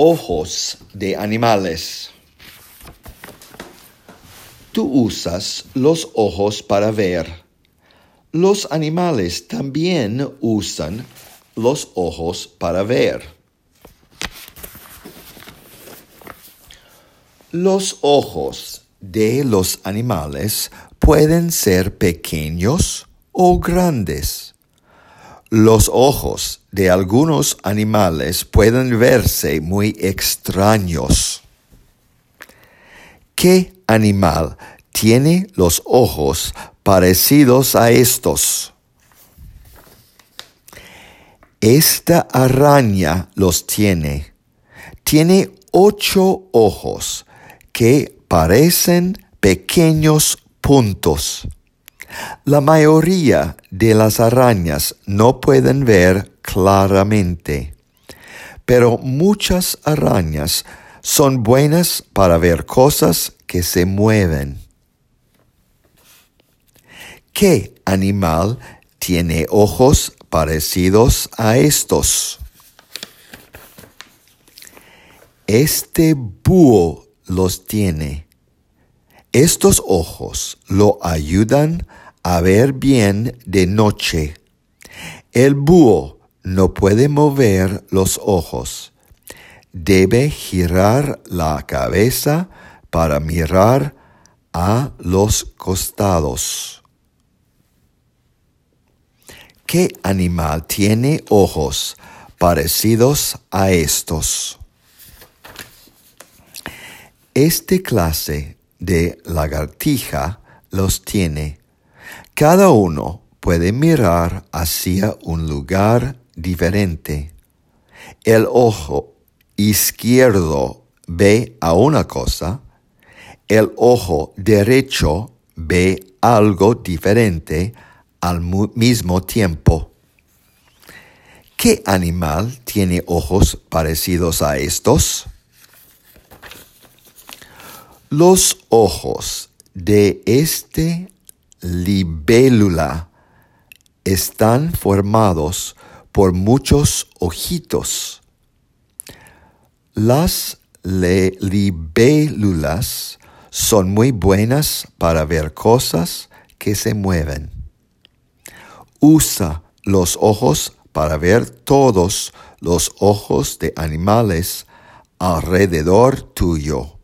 Ojos de animales. Tú usas los ojos para ver. Los animales también usan los ojos para ver. Los ojos de los animales pueden ser pequeños o grandes. Los ojos de algunos animales pueden verse muy extraños. ¿Qué animal tiene los ojos parecidos a estos? Esta araña los tiene. Tiene ocho ojos que parecen pequeños puntos. La mayoría de las arañas no pueden ver claramente, pero muchas arañas son buenas para ver cosas que se mueven. ¿Qué animal tiene ojos parecidos a estos? Este búho los tiene. Estos ojos lo ayudan a ver bien de noche. El búho no puede mover los ojos. Debe girar la cabeza para mirar a los costados. ¿Qué animal tiene ojos parecidos a estos? Este clase de lagartija los tiene. Cada uno puede mirar hacia un lugar diferente. El ojo izquierdo ve a una cosa, el ojo derecho ve algo diferente al mismo tiempo. ¿Qué animal tiene ojos parecidos a estos? Los ojos de este libélula están formados por muchos ojitos. Las libélulas son muy buenas para ver cosas que se mueven. Usa los ojos para ver todos los ojos de animales alrededor tuyo.